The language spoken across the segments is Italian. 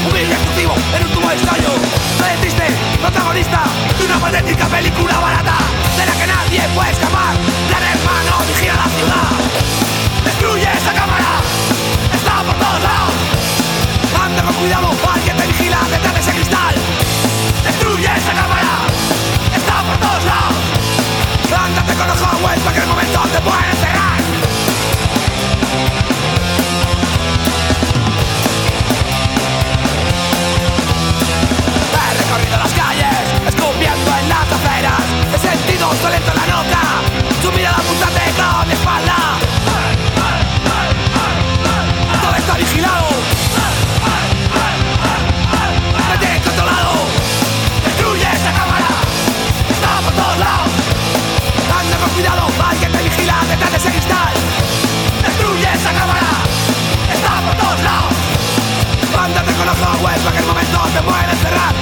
un humilde ejecutivo En un tubo de ensayo. Soy el protagonista De una patética película barata De la que nadie puede escapar. Gran hermano vigila la ciudad. Destruye esa cámara. Está por todos lados. Anda con cuidado, alguien te vigila detrás de ese cristal. Destruye esa cámara. Está por todos lados. Ándate con ojo a vuelta que el momento te pueden encerrar las aceras. He sentido violento la nota. Su mirada punzante con mi espalda. Todo está vigilado. Me controlado. Destruye esta cámara. Está por todos lados. Anda con cuidado. Alguien te vigila detrás de ese cristal. Destruye esa cámara. Está por todos lados. Mándate con los ojos que el momento te puede encerrar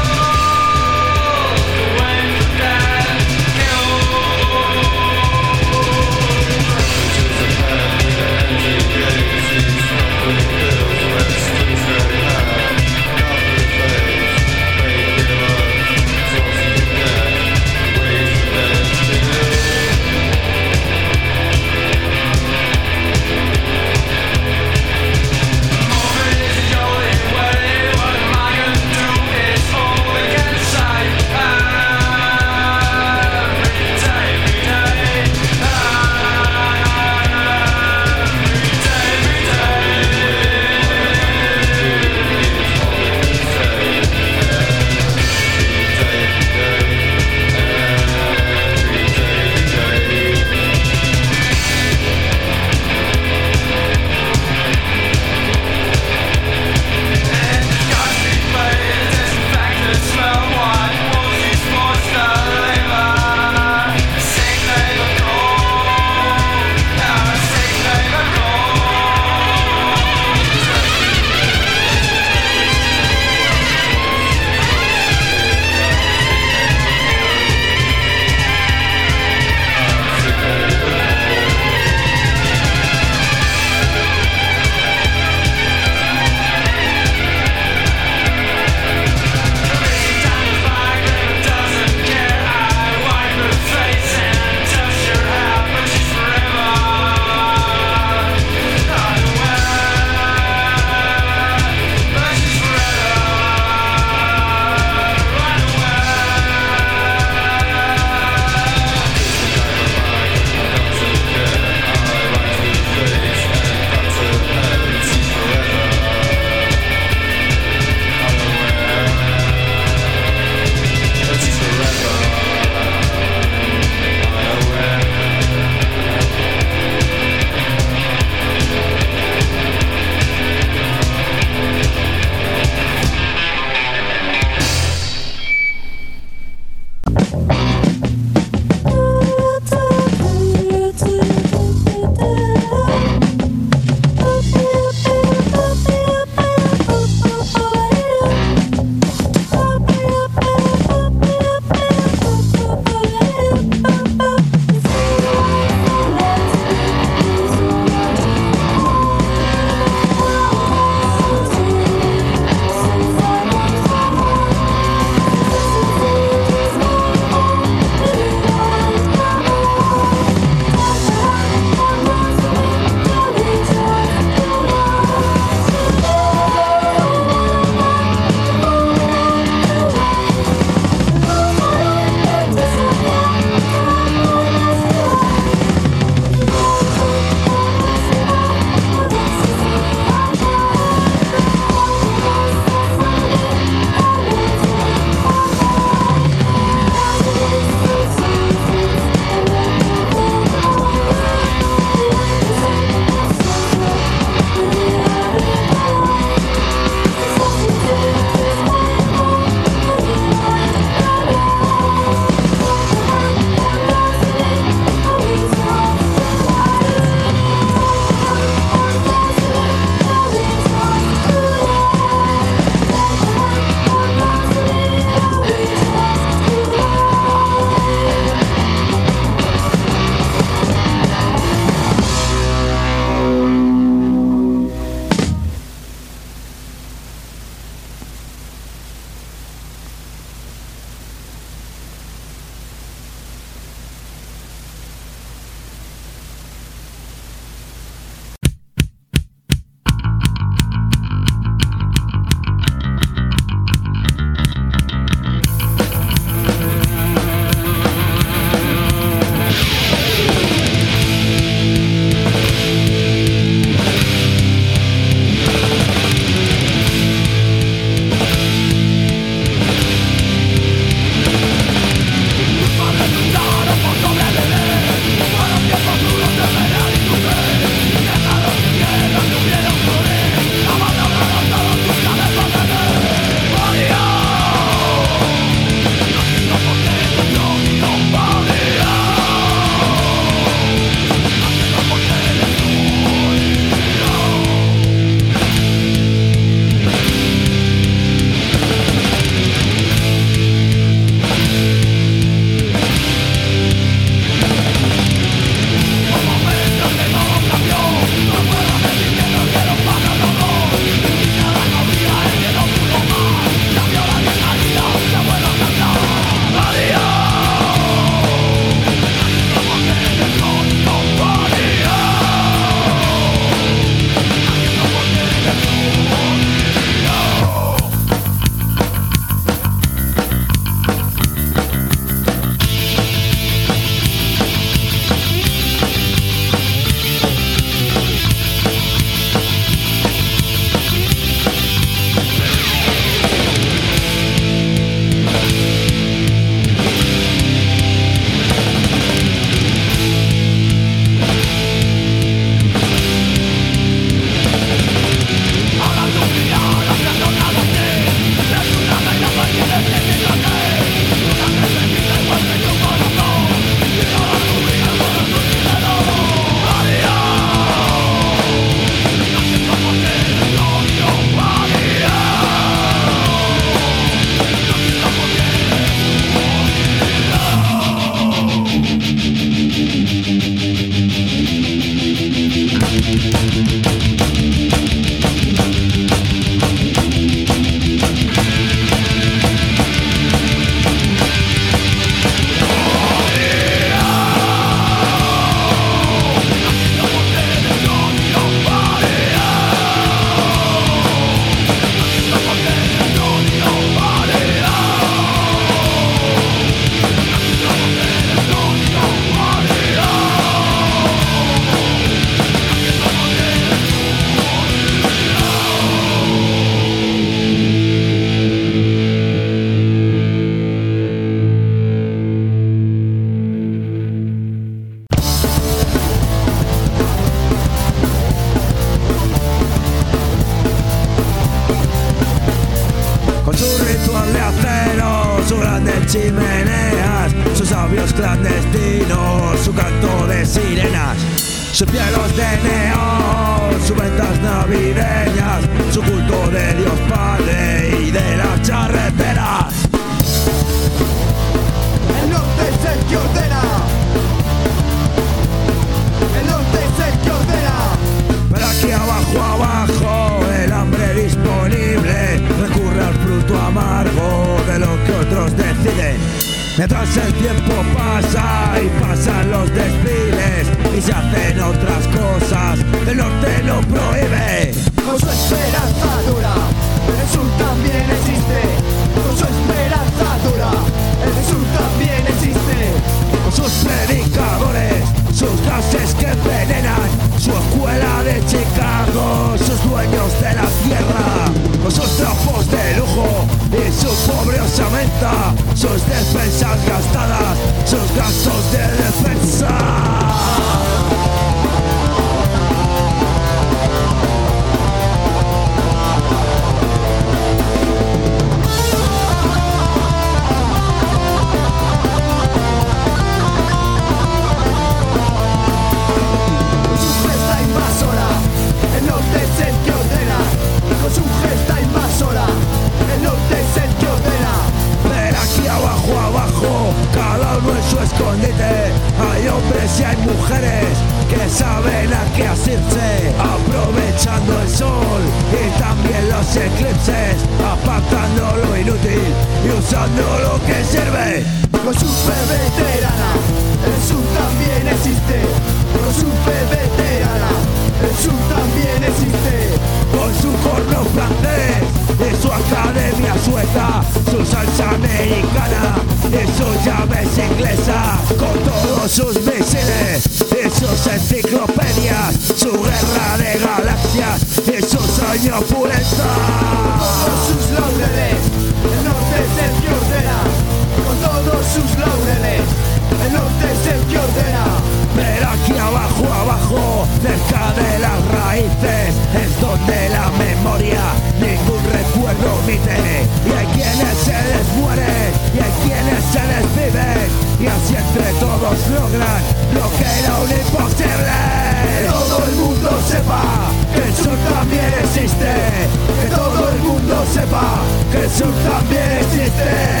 wciąż tam jest, jestem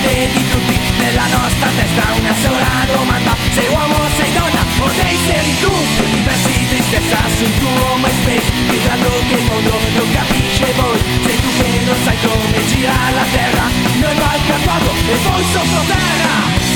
parte di tutti Nella nostra testa una sola domanda. Sei uomo sei donna o sei seri tu? Diversi tristezza sul tuo MySpace Gridando che il mondo non capisce voi. Sei tu che non sai come gira la terra Noi va al carpato e poi sottoterra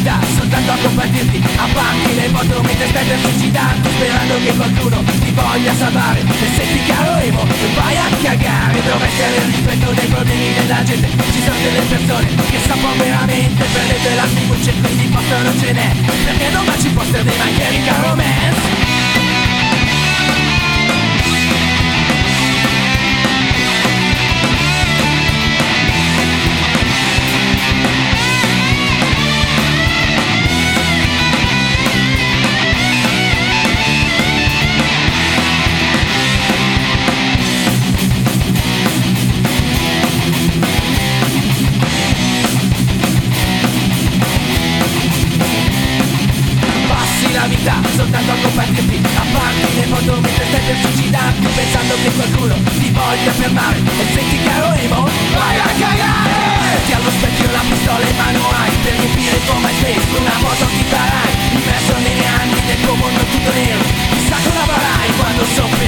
vita soltanto a combatterti A banchi le foto mentre stai per suicidarti Sperando che qualcuno ti voglia salvare. E senti caro Evo vai a cagare Dovresti avere rispetto dei problemi della gente. Ci sono delle persone che sanno veramente Per le tue lacrimucce quindi posto non ce n'è. Perché non baci poster dei My Chemical Romance soltanto a combatterti A farti le foto mentre stai per suicidarti Pensando che qualcuno ti voglia fermare. E senti caro emo, vai a cagare! Ti allo specchio la pistola in mano hai Per riempire il tuo MySpace una foto ti farai Immerso negli anni del tuo mondo tutto nero. Chissà cosa farai quando soffri